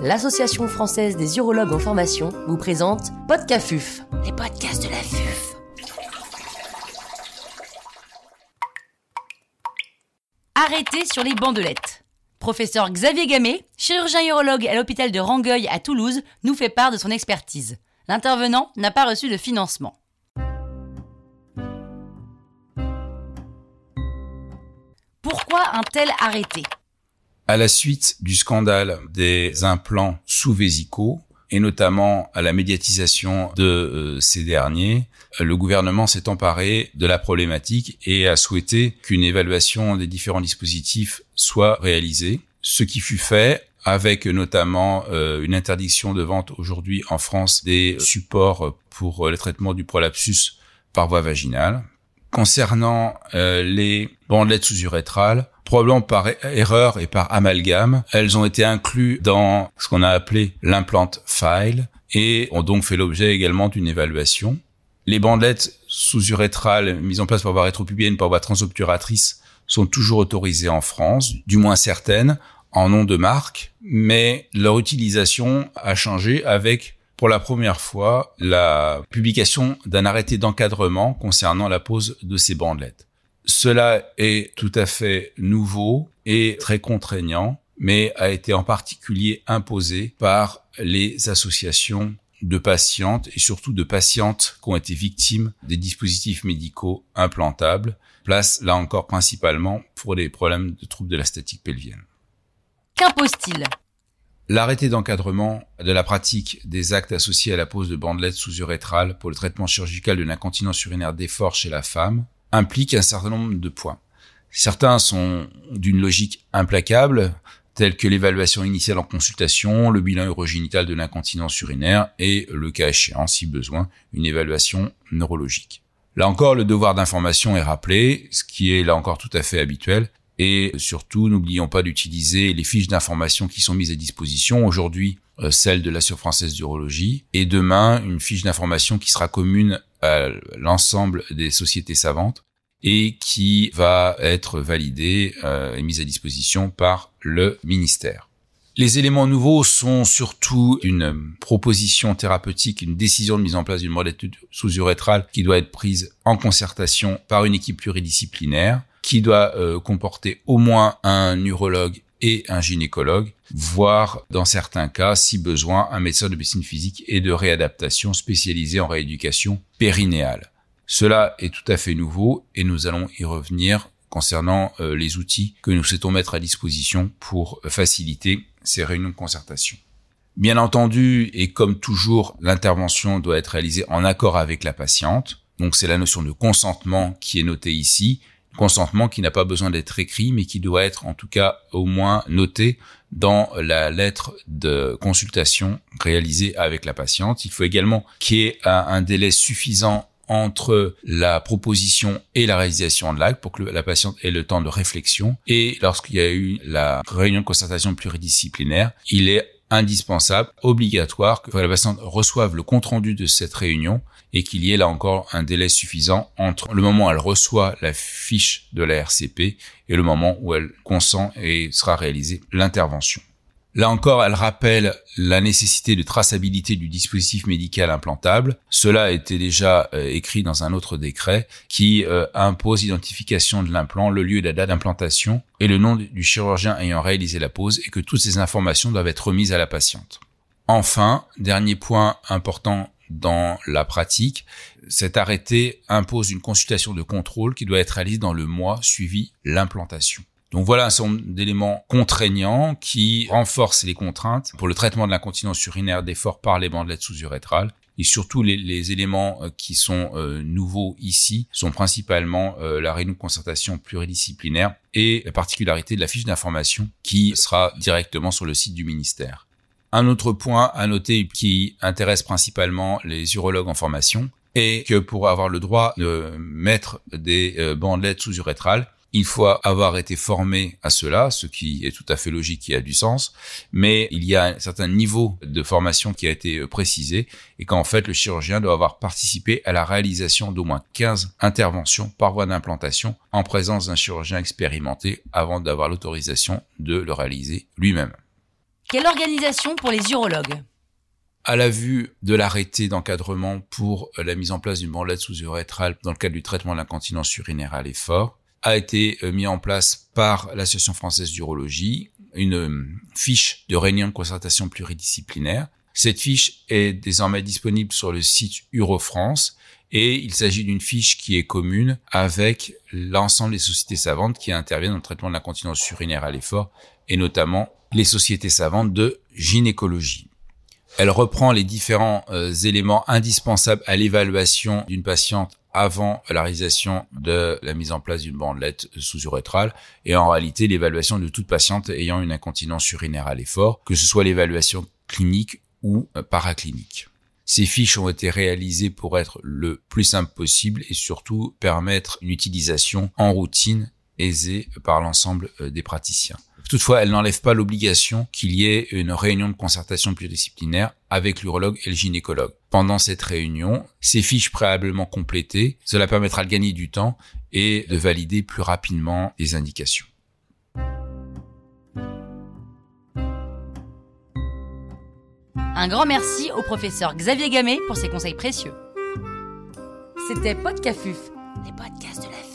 l'Association française des urologues en formation vous présente Podcafuf, les podcasts de la FUF. Arrêtez sur les bandelettes. Professeur Xavier Gamet, chirurgien urologue à l'hôpital de Rangueil à Toulouse, nous fait part de son expertise. L'intervenant n'a pas reçu de financement. Pourquoi un tel arrêté? À la suite du scandale des implants sous-vésicaux et notamment à la médiatisation de euh, ces derniers, le gouvernement s'est emparé de la problématique et a souhaité qu'une évaluation des différents dispositifs soit réalisée, ce qui fut fait avec notamment euh, une interdiction de vente aujourd'hui en France des supports pour le traitement du prolapsus par voie vaginale. Concernant euh, les bandelettes sous-urétrales, probablement par erreur et par amalgame. Elles ont été incluses dans ce qu'on a appelé l'implant file et ont donc fait l'objet également d'une évaluation. Les bandelettes sous-urétrales mises en place par voie rétropubienne, par voie transobturatrice sont toujours autorisées en France, du moins certaines, en nom de marque, mais leur utilisation a changé avec pour la première fois la publication d'un arrêté d'encadrement concernant la pose de ces bandelettes. Cela est tout à fait nouveau et très contraignant, mais a été en particulier imposé par les associations de patientes et surtout de patientes qui ont été victimes des dispositifs médicaux implantables, place là encore principalement pour les problèmes de troubles de la statique pelvienne. Qu'impose-t-il? L'arrêté d'encadrement de la pratique des actes associés à la pose de bandelettes sous-urétrales pour le traitement chirurgical de l'incontinence urinaire d'effort chez la femme implique un certain nombre de points. Certains sont d'une logique implacable, tels que l'évaluation initiale en consultation, le bilan urogénital de l'incontinence urinaire et, le cas échéant, si besoin, une évaluation neurologique. Là encore, le devoir d'information est rappelé, ce qui est là encore tout à fait habituel. Et surtout, n'oublions pas d'utiliser les fiches d'information qui sont mises à disposition. Aujourd'hui, euh, celle de l'Assure française d'urologie. Et demain, une fiche d'information qui sera commune à l'ensemble des sociétés savantes et qui va être validée euh, et mise à disposition par le ministère. Les éléments nouveaux sont surtout une proposition thérapeutique, une décision de mise en place d'une modalité sous-urétrale qui doit être prise en concertation par une équipe pluridisciplinaire, qui doit euh, comporter au moins un urologue et un gynécologue, voire dans certains cas, si besoin, un médecin de médecine physique et de réadaptation spécialisé en rééducation périnéale. Cela est tout à fait nouveau et nous allons y revenir concernant euh, les outils que nous souhaitons mettre à disposition pour faciliter ces réunions de concertation. Bien entendu, et comme toujours, l'intervention doit être réalisée en accord avec la patiente. Donc c'est la notion de consentement qui est notée ici, consentement qui n'a pas besoin d'être écrit, mais qui doit être en tout cas au moins noté dans la lettre de consultation réalisée avec la patiente. Il faut également qu'il y ait un délai suffisant entre la proposition et la réalisation de l'acte pour que la patiente ait le temps de réflexion. Et lorsqu'il y a eu la réunion de concertation pluridisciplinaire, il est indispensable, obligatoire que la patiente reçoive le compte-rendu de cette réunion et qu'il y ait là encore un délai suffisant entre le moment où elle reçoit la fiche de la RCP et le moment où elle consent et sera réalisée l'intervention. Là encore, elle rappelle la nécessité de traçabilité du dispositif médical implantable. Cela a été déjà euh, écrit dans un autre décret qui euh, impose l'identification de l'implant, le lieu et la date d'implantation et le nom du chirurgien ayant réalisé la pose et que toutes ces informations doivent être remises à la patiente. Enfin, dernier point important dans la pratique, cet arrêté impose une consultation de contrôle qui doit être réalisée dans le mois suivi l'implantation. Donc voilà un certain nombre d'éléments contraignants qui renforcent les contraintes pour le traitement de l'incontinence urinaire d'effort par les bandelettes sous-urétrales. Et surtout, les, éléments euh, qui sont euh, nouveaux ici sont principalement euh, la réunion de concertation pluridisciplinaire et la particularité de la fiche d'information qui sera directement sur le site du ministère. Un autre point à noter qui intéresse principalement les urologues en formation est que pour avoir le droit de mettre des bandelettes sous-urétrales, il faut avoir été formé à cela, ce qui est tout à fait logique et a du sens, mais il y a un certain niveau de formation qui a été euh, précisé et qu'en fait le chirurgien doit avoir participé à la réalisation d'au moins 15 interventions par voie d'implantation en présence d'un chirurgien expérimenté avant d'avoir l'autorisation de le réaliser lui-même. Quelle organisation pour les urologues? À la vue de l'arrêté d'encadrement pour la mise en place d'une bandelette sous urétrale dans le cadre du traitement de l'incontinence urinaire à l'effort, a été euh, mis en place par l'Association française d'urologie une euh, fiche de réunion de concertation pluridisciplinaire. Cette fiche est désormais disponible sur le site Urofrance et il s'agit d'une fiche qui est commune avec l'ensemble des sociétés savantes qui interviennent dans le traitement de l'incontinence urinaire à l'effort et notamment les sociétés savantes de gynécologie. Elle reprend les différents euh, éléments indispensables à l'évaluation d'une patiente avant la réalisation de la mise en place d'une bandelette sous-urétrale et en réalité l'évaluation de toute patiente ayant une incontinence urinaire à l'effort, que ce soit l'évaluation clinique ou euh, paraclinique. Ces fiches ont été réalisées pour être le plus simple possible et surtout permettre une utilisation en routine aisée par l'ensemble euh, des praticiens. Toutefois, elle n'enlève pas l'obligation qu'il y ait une réunion de concertation pluridisciplinaire avec l'urologue et le gynécologue. Pendant cette réunion, ces fiches préalablement complétées, cela permettra de gagner du temps et de valider plus rapidement les indications. Un grand merci au professeur Xavier Gamet pour ses conseils précieux. C'était Podcafuf, les podcasts de la vie.